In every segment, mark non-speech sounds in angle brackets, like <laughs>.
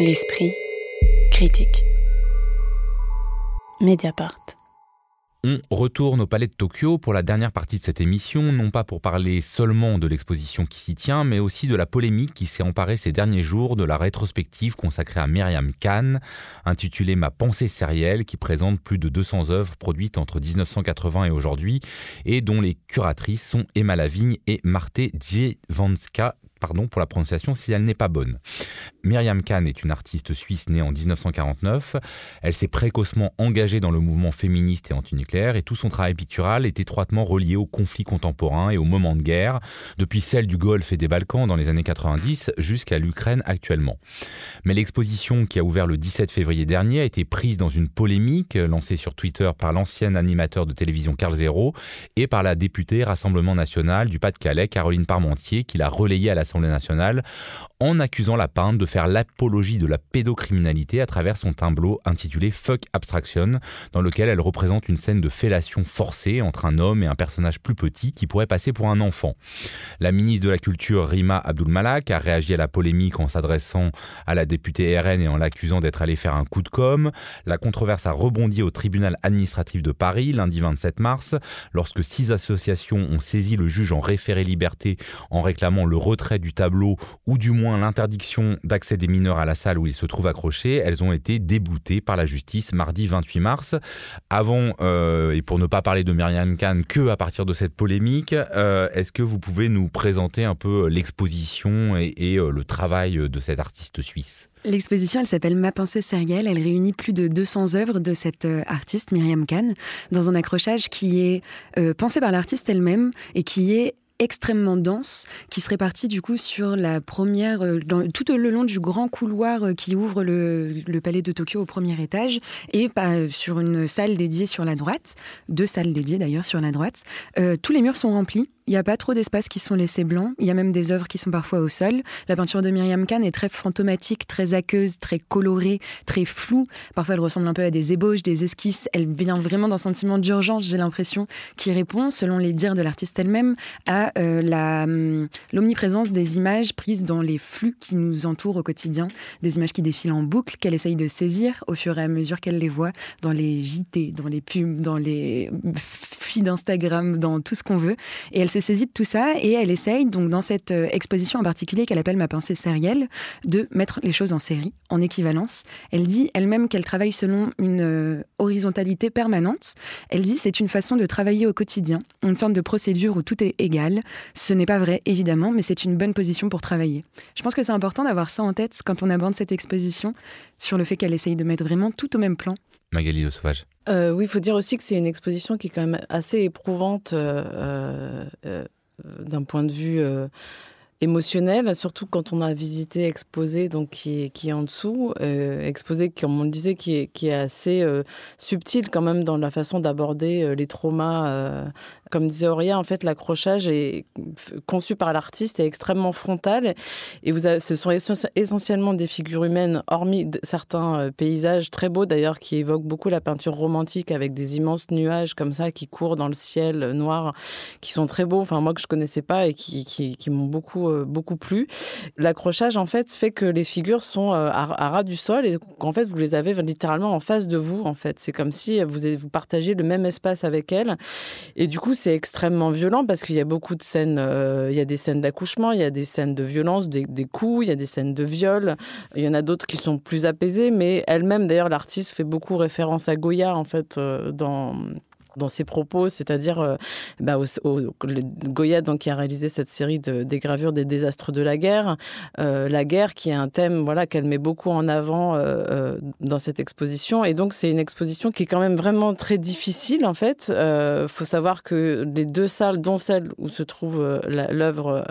L'esprit critique. Mediapart. On retourne au Palais de Tokyo pour la dernière partie de cette émission, non pas pour parler seulement de l'exposition qui s'y tient, mais aussi de la polémique qui s'est emparée ces derniers jours de la rétrospective consacrée à Myriam Khan, intitulée Ma pensée sérielle, qui présente plus de 200 œuvres produites entre 1980 et aujourd'hui, et dont les curatrices sont Emma Lavigne et Marte Dziewanska, pardon pour la prononciation si elle n'est pas bonne. Myriam Khan est une artiste suisse née en 1949. Elle s'est précocement engagée dans le mouvement féministe et antinucléaire et tout son travail pictural est étroitement relié aux conflits contemporains et aux moments de guerre, depuis celle du Golfe et des Balkans dans les années 90 jusqu'à l'Ukraine actuellement. Mais l'exposition qui a ouvert le 17 février dernier a été prise dans une polémique lancée sur Twitter par l'ancien animateur de télévision Carl Zero et par la députée Rassemblement national du Pas-de-Calais Caroline Parmentier qui l'a relayée à l'Assemblée nationale en accusant la peintre de faire l'apologie de la pédocriminalité à travers son tableau intitulé Fuck Abstraction, dans lequel elle représente une scène de fellation forcée entre un homme et un personnage plus petit qui pourrait passer pour un enfant. La ministre de la Culture, Rima Abdul-Malak, a réagi à la polémique en s'adressant à la députée RN et en l'accusant d'être allée faire un coup de com'. La controverse a rebondi au tribunal administratif de Paris lundi 27 mars, lorsque six associations ont saisi le juge en référé liberté en réclamant le retrait du tableau ou du moins l'interdiction d'accès des mineurs à la salle où ils se trouvent accrochés. Elles ont été déboutées par la justice mardi 28 mars. Avant, euh, et pour ne pas parler de Myriam Khan que à partir de cette polémique, euh, est-ce que vous pouvez nous présenter un peu l'exposition et, euh, le travail de cette artiste suisse? L'exposition, elle s'appelle Ma pensée sérielle. Elle réunit plus de 200 œuvres de cette artiste, Myriam Khan, dans un accrochage qui est pensé par l'artiste elle-même et qui est extrêmement dense qui se répartit du coup sur la première, euh, tout le long du grand couloir euh, qui ouvre le, palais de Tokyo au premier étage et pas sur une salle dédiée sur la droite, deux salles dédiées d'ailleurs sur la droite. Euh, tous les murs sont remplis il n'y a pas trop d'espaces qui sont laissés blancs. Il y a même des œuvres qui sont parfois au sol. La peinture de Myriam Khan est très fantomatique, très aqueuse, très colorée, très floue. Parfois, elle ressemble un peu à des ébauches, des esquisses. Elle vient vraiment d'un sentiment d'urgence, j'ai l'impression, qui répond, selon les dires de l'artiste elle-même, à euh, hum, l'omniprésence des images prises dans les flux qui nous entourent au quotidien. Des images qui défilent en boucle, qu'elle essaye de saisir au fur et à mesure qu'elle les voit dans les JT, dans les pubs, dans les <laughs> feeds d'Instagram, dans tout ce qu'on veut. Et elle se saisit de tout ça et elle essaye, donc dans cette euh, exposition en particulier qu'elle appelle Ma pensée sérielle, de mettre les choses en série, en équivalence. Elle dit elle-même qu'elle travaille selon une euh, horizontalité permanente. Elle dit c'est une façon de travailler au quotidien, une sorte de procédure où tout est égal. Ce n'est pas vrai, évidemment, mais c'est une bonne position pour travailler. Je pense que c'est important d'avoir ça en tête quand on aborde cette exposition, sur le fait qu'elle essaye de mettre vraiment tout au même plan Magali Le Sauvage. Euh, oui, il faut dire aussi que c'est une exposition qui est quand même assez éprouvante euh, euh, d'un point de vue émotionnel, surtout quand on a visité Exposé, donc qui est, qui est en dessous. Exposé, comme on le disait, qui est, qui est assez subtil quand même dans la façon d'aborder les traumas comme disait Auria, en fait, l'accrochage est conçu par l'artiste est extrêmement frontal. Et vous ce sont essentiellement des figures humaines, hormis certains euh, paysages très beaux d'ailleurs, qui évoquent beaucoup la peinture romantique avec des immenses nuages comme ça qui courent dans le ciel noir, qui sont très beaux. Enfin, moi que je connaissais pas et qui, qui, m'ont beaucoup, euh, beaucoup plu. L'accrochage, en fait, fait que les figures sont euh, à, ras du sol et qu'en fait, vous les avez littéralement en face de vous. En fait, c'est comme si vous, vous partagez le même espace avec elles. Et du coup, c'est extrêmement violent parce qu'il y a beaucoup de scènes, euh, il y a des scènes d'accouchement, il y a des scènes de violence, des, coups, il y a des scènes de viol. Il y en a d'autres qui sont plus apaisées, mais elle-même, d'ailleurs, l'artiste fait beaucoup référence à Goya, en fait, euh, dans dans ses propos, c'est-à-dire euh, bah, au, Goya donc, qui a réalisé cette série de, des gravures des désastres de la guerre. Euh, la guerre qui est un thème voilà, qu'elle met beaucoup en avant euh, dans cette exposition. Et donc c'est une exposition qui est quand même vraiment très difficile en fait. Il faut savoir que les deux salles, dont celle où se trouve l'œuvre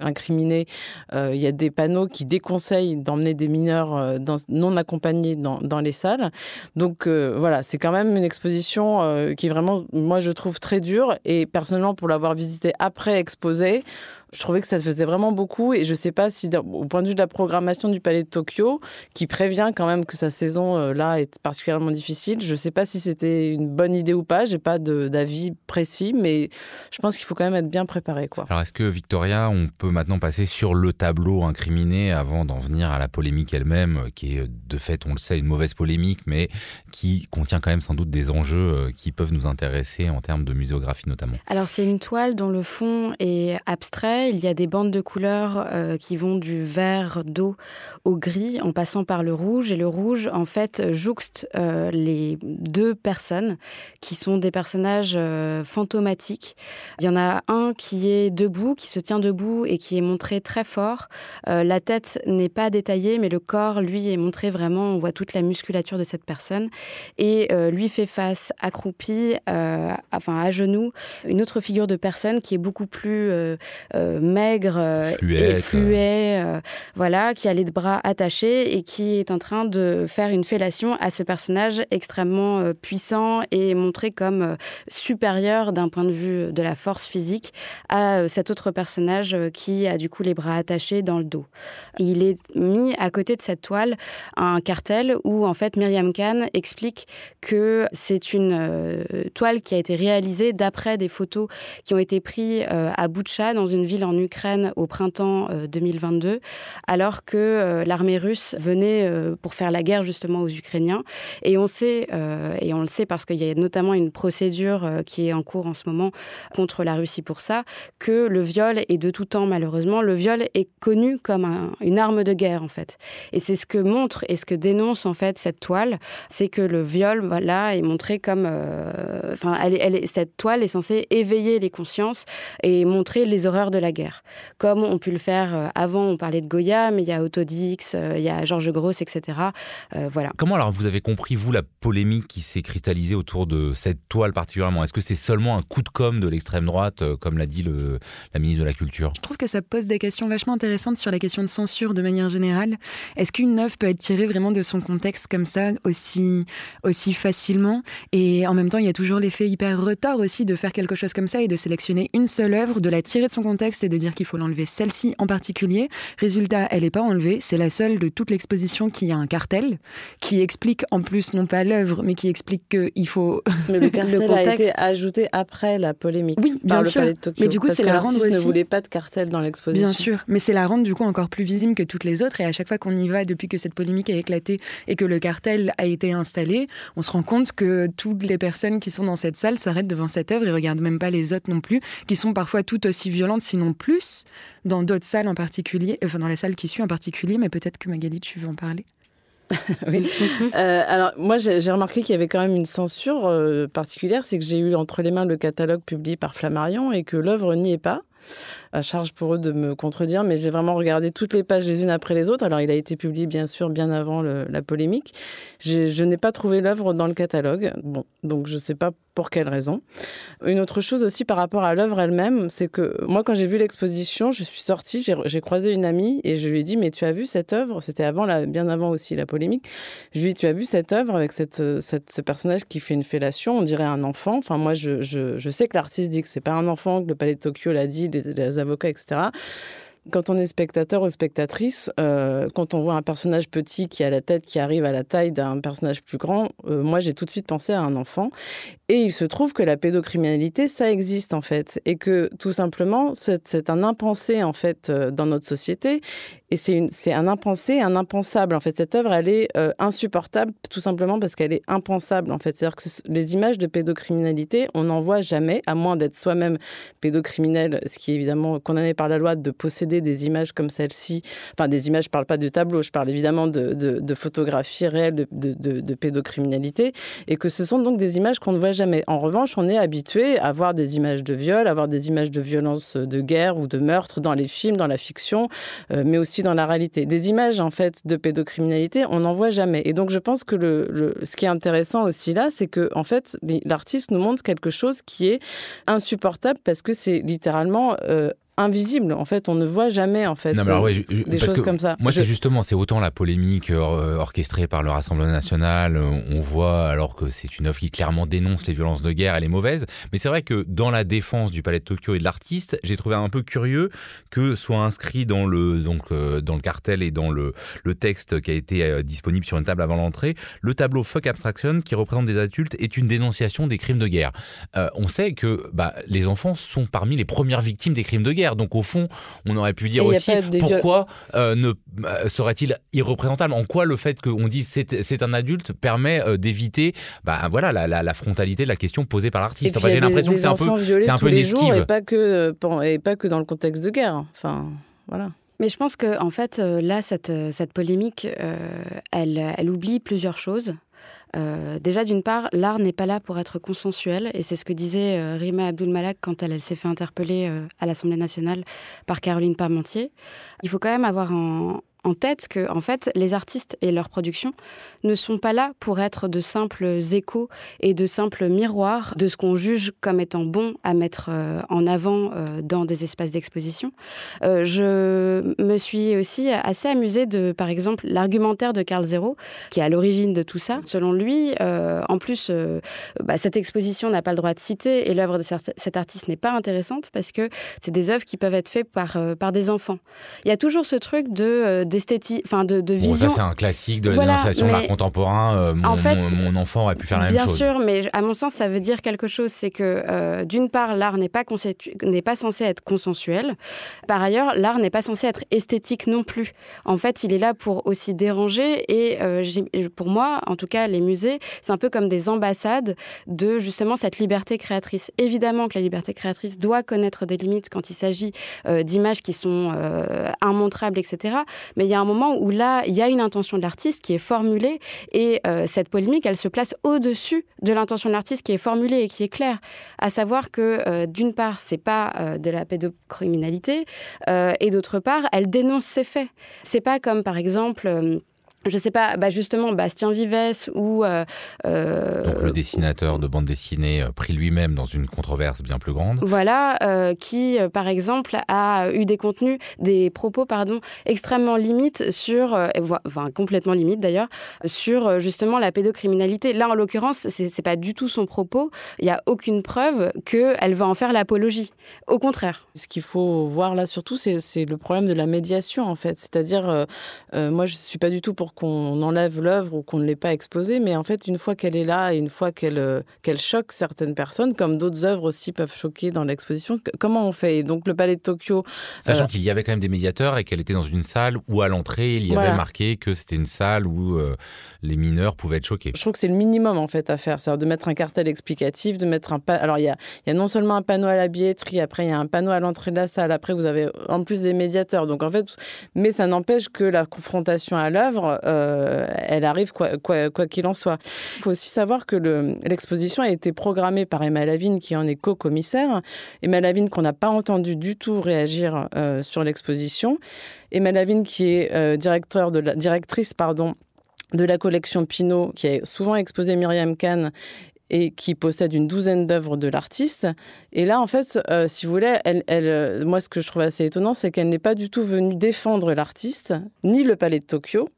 incriminée, il y a des panneaux qui déconseillent d'emmener des mineurs non accompagnés dans, dans, les salles. Donc voilà, c'est quand même une exposition qui est vraiment moi, je trouve très dur. Et personnellement, pour l'avoir visité après exposé, je trouvais que ça faisait vraiment beaucoup. Et je sais pas si, au point de vue de la programmation du Palais de Tokyo, qui prévient quand même que sa saison euh, là est particulièrement difficile, je sais pas si c'était une bonne idée ou pas. J'ai pas d'avis précis, mais je pense qu'il faut quand même être bien préparé. Quoi. Alors, est-ce que Victoria, on peut maintenant passer sur le tableau incriminé avant d'en venir à la polémique elle-même, qui est de fait, on le sait, une mauvaise polémique, mais qui contient quand même sans doute des enjeux euh, qui peuvent nous intéresser en termes de muséographie notamment? Alors, c'est une toile dont le fond est abstrait. Il y a des bandes de couleurs euh, qui vont du vert d'eau au gris en passant par le rouge. Et le rouge, en fait, jouxte euh, les deux personnes qui sont des personnages fantomatiques. Il y en a un qui est debout, qui se tient debout et qui est montré très fort. la tête n'est pas détaillée, mais le corps, lui, est montré vraiment. On voit toute la musculature de cette personne. Et lui fait face accroupi, enfin à genoux, une autre figure de personne qui est beaucoup plus euh, euh, maigre euh, et fluet, voilà, qui a les bras attachés et qui est en train de faire une fellation à ce personnage extrêmement puissant et montré comme supérieur d'un point de vue de la force physique à cet autre personnage qui a du coup les bras attachés dans le dos. Il est mis à côté de cette toile un cartel où en fait Myriam Khan explique que c'est une toile qui a été réalisée d'après des photos qui ont été prises euh, à Boutcha, dans une ville en Ukraine, au printemps 2022, euh, alors que euh, l'armée russe venait pour faire la guerre justement aux Ukrainiens. Et on sait, et on le sait parce qu'il y a notamment une procédure qui est en cours en ce moment contre la Russie pour ça, que le viol, et de tout temps malheureusement, le viol est connu comme une arme de guerre en fait. Et c'est ce que montre et ce que dénonce en fait cette toile, c'est que le viol, voilà, est montré comme, enfin, cette toile est censée éveiller les consciences et montrer les horreurs de la guerre. Comme on pu le faire euh, avant, on parlait de Goya, mais il y a Autodix, euh, il y a Georges Gross, etc. Euh, voilà. Comment alors vous avez compris, vous, la polémique qui s'est cristallisée autour de cette toile particulièrement? Est-ce que c'est seulement un coup de com' de l'extrême droite, comme l'a dit le, la ministre de la Culture? Je trouve que ça pose des questions vachement intéressantes sur la question de censure de manière générale. Est-ce qu'une œuvre peut être tirée vraiment de son contexte comme ça, aussi, aussi facilement? Et en même temps, il y a toujours l'effet hyper retard aussi de faire quelque chose comme ça et de sélectionner une seule œuvre, de la tirer de son contexte et de dire qu'il faut l'enlever celle-ci en particulier. Résultat, elle n'est pas enlevée. C'est la seule de toute l'exposition qui a un cartel qui explique en plus non pas l'œuvre, mais qui explique qu'il faut. <laughs> Mais le cartel a été ajouté après la polémique. Oui, bien sûr. mais du coup, c'est la rendre aussi. ne voulait pas de cartel dans l'exposition. Bien sûr, mais c'est la rendre du coup encore plus visible que toutes les autres. Et à chaque fois qu'on y va, depuis que cette polémique a éclaté et que le cartel a été installé, on se rend compte que toutes les personnes qui sont dans cette salle s'arrêtent devant cette œuvre et regardent même pas les autres non plus, qui sont parfois tout aussi violentes, sinon plus, dans d'autres salles en particulier, enfin dans les salles qui suivent en particulier, mais peut-être que Magali, tu veux en parler <laughs> oui. <laughs> Euh, alors moi j'ai remarqué qu'il y avait quand même une censure euh, particulière, c'est que j'ai eu entre les mains le catalogue publié par Flammarion et que l'œuvre n'y est pas à charge pour eux de me contredire, mais j'ai vraiment regardé toutes les pages les unes après les autres. Alors, il a été publié, bien sûr, bien avant la polémique. Je n'ai pas trouvé l'œuvre dans le catalogue. Bon, donc je ne sais pas pour quelle raison. Une autre chose aussi par rapport à l'œuvre elle-même, c'est que moi, quand j'ai vu l'exposition, je suis sortie, j'ai croisé une amie et je lui ai dit, mais tu as vu cette œuvre? C'était avant, bien avant aussi la polémique. Je lui ai dit, tu as vu cette œuvre avec cette, cette, ce personnage qui fait une fellation, on dirait un enfant. Enfin, moi, je, je, sais que l'artiste dit que c'est pas un enfant, que le Palais de Tokyo l'a dit, les avocats, etc quand on est spectateur ou spectatrice, euh, quand on voit un personnage petit qui a la tête qui arrive à la taille d'un personnage plus grand, euh, moi j'ai tout de suite pensé à un enfant. Et il se trouve que la pédocriminalité, ça existe en fait, et que tout simplement c'est un impensé en fait euh, dans notre société. Et c'est un impensé, un impensable. En fait, cette œuvre, elle est insupportable tout simplement parce qu'elle est impensable. En fait, c'est-à-dire que les images de pédocriminalité, on n'en voit jamais, à moins d'être soi-même pédocriminel, ce qui est évidemment condamné par la loi de posséder des images comme celle-ci, enfin des images, je ne parle pas de tableau, je parle évidemment de, photographies réelles de, pédocriminalité, et que ce sont donc des images qu'on ne voit jamais. En revanche, on est habitué à voir des images de viol, à voir des images de violence de guerre ou de meurtre dans les films, dans la fiction, euh, mais aussi dans la réalité. Des images, en fait, de pédocriminalité, on n'en voit jamais. Et donc, je pense que le, ce qui est intéressant aussi là, c'est que, en fait, l'artiste nous montre quelque chose qui est insupportable parce que c'est littéralement euh, invisibles. En fait, on ne voit jamais en fait des choses comme ça. Moi, c'est justement, c'est autant la polémique orchestrée par le Rassemblement national. On voit alors que c'est une œuvre qui clairement dénonce les violences de guerre, elle est mauvaise. Mais c'est vrai que dans la défense du Palais de Tokyo et de l'artiste, j'ai trouvé un peu curieux que soit inscrit dans le donc dans le cartel et dans le, le texte qui a été disponible sur une table avant l'entrée, le tableau Fuck Abstraction qui représente des adultes est une dénonciation des crimes de guerre. on sait que bah, les enfants sont parmi les premières victimes des crimes de guerre. Donc au fond, on aurait pu dire aussi pourquoi euh, ne euh, serait-il irreprésentable? En quoi le fait qu'on dise c'est un adulte permet euh, d'éviter bah, voilà, la, frontalité de la question posée par l'artiste? J'ai l'impression que c'est un peu, c'est un peu une esquive. Et pas, que, et pas que dans le contexte de guerre. Enfin, voilà. Mais je pense que en fait, là, cette, cette polémique, elle, elle oublie plusieurs choses. Euh, déjà, d'une part, l'art n'est pas là pour être consensuel, et c'est ce que disait euh, Rima Abdul-Malak quand elle, s'est fait interpeller euh, à l'Assemblée nationale par Caroline Parmentier. Il faut quand même avoir en, en tête que, en fait, les artistes et leurs productions ne sont pas là pour être de simples échos et de simples miroirs de ce qu'on juge comme étant bon à mettre euh, en avant euh, dans des espaces d'exposition. Euh, je me suis aussi assez amusée de, par exemple, l'argumentaire de Carl Zero, qui est à l'origine de tout ça. Selon lui, en plus, bah, cette exposition n'a pas le droit de citer et l'œuvre de cet artiste n'est pas intéressante parce que c'est des œuvres qui peuvent être faites par, par des enfants. Il y a toujours ce truc de enfin de, de vision. ça c'est un classique de la dénonciation de l'art contemporain. Euh, mon, en fait, mon, enfant aurait pu faire la même chose. Bien sûr, mais à mon sens, ça veut dire quelque chose. C'est que euh, d'une part, l'art n'est pas n'est pas censé être consensuel. Par ailleurs, l'art n'est pas censé être esthétique non plus. En fait, il est là pour aussi déranger. Et euh, pour moi, en tout cas, les musées, c'est un peu comme des ambassades de justement cette liberté créatrice. Évidemment que la liberté créatrice doit connaître des limites quand il s'agit d'images qui sont immontrables, etc. Mais il y a un moment où là, il y a une intention de l'artiste qui est formulée et euh, cette polémique, elle se place au-dessus de l'intention de l'artiste qui est formulée et qui est claire. À savoir que, euh, d'une part, c'est pas euh, de la pédocriminalité et d'autre part, elle dénonce ses faits. C'est pas comme, par exemple, je sais pas, bah justement, Bastien Vives ou... Euh, euh, Donc le dessinateur de bande dessinée euh, pris lui-même dans une controverse bien plus grande. Voilà, qui, par exemple, a eu des contenus, des propos, pardon, extrêmement limites sur, enfin complètement limites d'ailleurs, sur justement la pédocriminalité. Là, en l'occurrence, c'est pas du tout son propos. Il n'y a aucune preuve qu'elle va en faire l'apologie. Au contraire. Ce qu'il faut voir là surtout, c'est le problème de la médiation, en fait. C'est-à-dire, moi, je suis pas du tout pour qu'on enlève l'œuvre ou qu'on ne l'ait pas exposée, mais en fait, une fois qu'elle est là et une fois qu'elle euh, qu'elle choque certaines personnes, comme d'autres œuvres aussi peuvent choquer dans l'exposition, comment on fait? Donc le Palais de Tokyo... Sachant euh, qu'il y avait quand même des médiateurs et qu'elle était dans une salle où à l'entrée, il y avait marqué que c'était une salle où euh, les mineurs pouvaient être choqués. Je trouve que c'est le minimum en fait à faire, c'est-à-dire de mettre un cartel explicatif, de mettre un... Alors il y a, y a non seulement un panneau à la billetterie, après il y a un panneau à l'entrée de la salle, après vous avez en plus des médiateurs. Donc en fait, mais ça n'empêche que la confrontation à l'œuvre, euh, elle arrive quoi qu'il en soit. Il faut aussi savoir que l'exposition a été programmée par Emma Lavigne, qui en est co-commissaire. Emma Lavigne qu'on n'a pas entendu du tout réagir euh, sur l'exposition. Emma Lavigne qui est euh, directrice de la collection Pinot, qui a souvent exposé Myriam Kahn et qui possède une douzaine d'œuvres de l'artiste. Et là, en fait, si vous voulez, moi, ce que je trouve assez étonnant, c'est qu'elle n'est pas du tout venue défendre l'artiste, ni le Palais de Tokyo,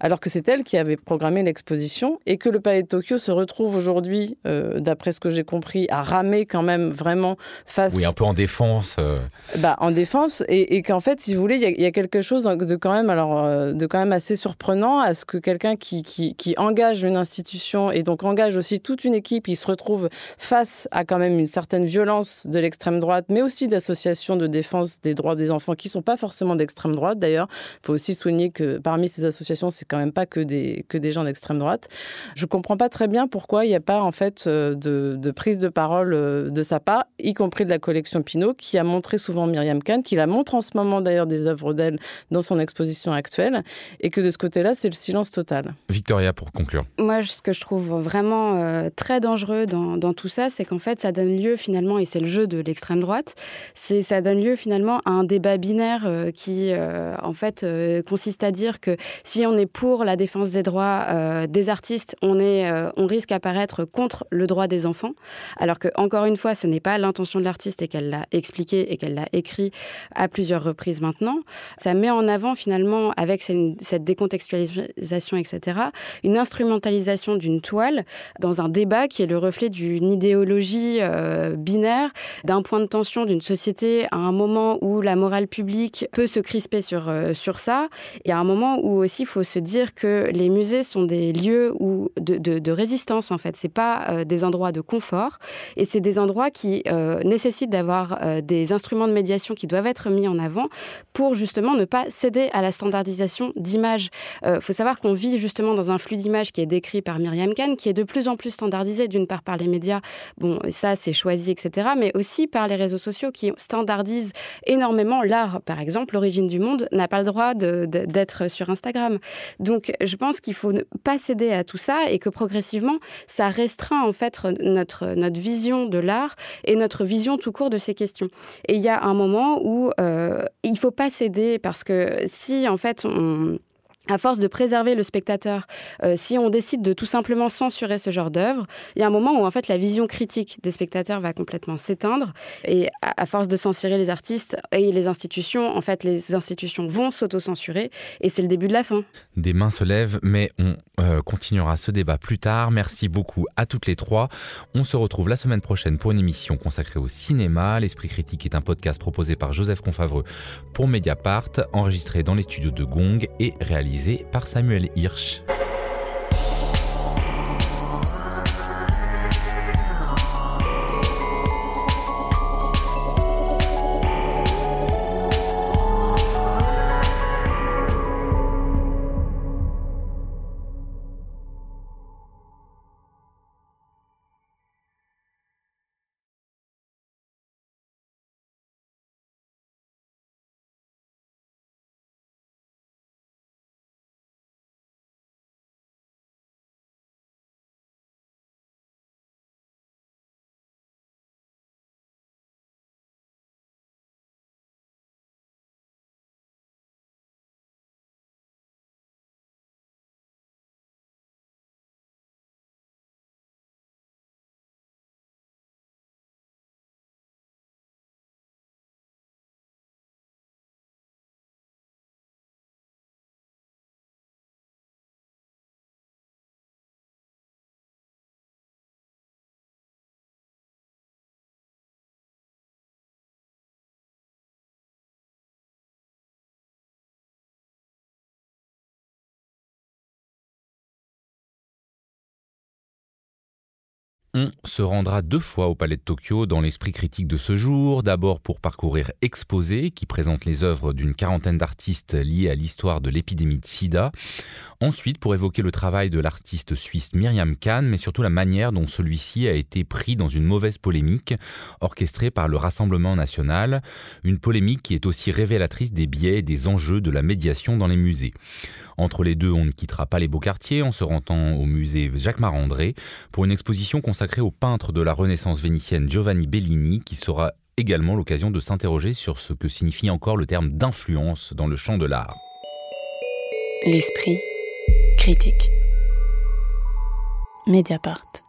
alors que c'est elle qui avait programmé l'exposition et que le Palais de Tokyo se retrouve aujourd'hui, euh, d'après ce que j'ai compris, à ramer quand même vraiment face. Oui, un peu en défense. Euh. Bah, en défense et, qu'en fait, si vous voulez, il y, a quelque chose de quand même, alors, euh, de quand même assez surprenant à ce que quelqu'un qui, qui, engage une institution et donc engage aussi toute une équipe, qui se retrouve face à quand même une certaine violence de l'extrême droite, mais aussi d'associations de défense des droits des enfants qui sont pas forcément d'extrême droite d'ailleurs. Il faut aussi souligner que parmi ces associations, c'est quand même pas que des, que des gens d'extrême droite. Je comprends pas très bien pourquoi il n'y a pas en fait euh, de, de, prise de parole euh, de sa part, y compris de la collection Pinot, qui a montré souvent Myriam Kahn, qui la montre en ce moment d'ailleurs des œuvres d'elle dans son exposition actuelle, et que de ce côté-là, c'est le silence total. Victoria, pour conclure. Moi, ce que je trouve vraiment euh, très dangereux dans, dans tout ça, c'est qu'en fait, ça donne lieu finalement, et c'est le jeu de l'extrême droite, c'est ça donne lieu finalement à un débat binaire qui, en fait, consiste à dire que si on est pour la défense des droits euh, des artistes, on, est, euh, on risque à paraître contre le droit des enfants. Alors que, encore une fois, ce n'est pas l'intention de l'artiste et qu'elle l'a expliqué et qu'elle l'a écrit à plusieurs reprises maintenant. Ça met en avant, finalement, avec cette décontextualisation, etc., une instrumentalisation d'une toile dans un débat qui est le reflet d'une idéologie euh, binaire, d'un point de tension d'une société à un moment où la morale publique peut se crisper sur, sur ça, et à un moment où aussi il faut se dire que les musées sont des lieux de, résistance en fait. C'est pas euh, des endroits de confort et c'est des endroits qui euh, nécessitent d'avoir euh, des instruments de médiation qui doivent être mis en avant pour justement ne pas céder à la standardisation d'images. Il faut savoir qu'on vit justement dans un flux d'images qui est décrit par Myriam Kahn, qui est de plus en plus standardisé d'une part par les médias, bon ça c'est choisi etc, mais aussi par les réseaux sociaux qui standardisent énormément l'art. Par exemple, l'origine du monde n'a pas le droit d'être sur Instagram. Donc, je pense qu'il faut ne pas céder à tout ça et que progressivement, ça restreint en fait notre, notre vision de l'art et notre vision tout court de ces questions. Et il y a un moment où euh, il faut pas céder parce que si en fait on à force de préserver le spectateur, euh, si on décide de tout simplement censurer ce genre d'œuvre, il y a un moment où en fait la vision critique des spectateurs va complètement s'éteindre et à, force de censurer les artistes et les institutions, en fait les institutions vont s'auto-censurer et c'est le début de la fin. Des mains se lèvent, mais on euh, continuera ce débat plus tard. Merci beaucoup à toutes les trois. On se retrouve la semaine prochaine pour une émission consacrée au cinéma. L'Esprit critique est un podcast proposé par Joseph Confavreux pour Mediapart, enregistré dans les studios de Gong et réalisé par Samuel Hirsch. On se rendra deux fois au Palais de Tokyo dans l'esprit critique de ce jour, d'abord pour parcourir Exposé, qui présente les œuvres d'une quarantaine d'artistes liés à l'histoire de l'épidémie de sida, ensuite pour évoquer le travail de l'artiste suisse Myriam Kahn, mais surtout la manière dont celui-ci a été pris dans une mauvaise polémique orchestrée par le Rassemblement national, une polémique qui est aussi révélatrice des biais et des enjeux de la médiation dans les musées. Entre les deux, on ne quittera pas les beaux quartiers en se rendant au musée Jacques Marandré pour une exposition consacrée au peintre de la Renaissance vénitienne Giovanni Bellini qui sera également l'occasion de s'interroger sur ce que signifie encore le terme d'influence dans le champ de l'art. L'esprit critique. Mediapart.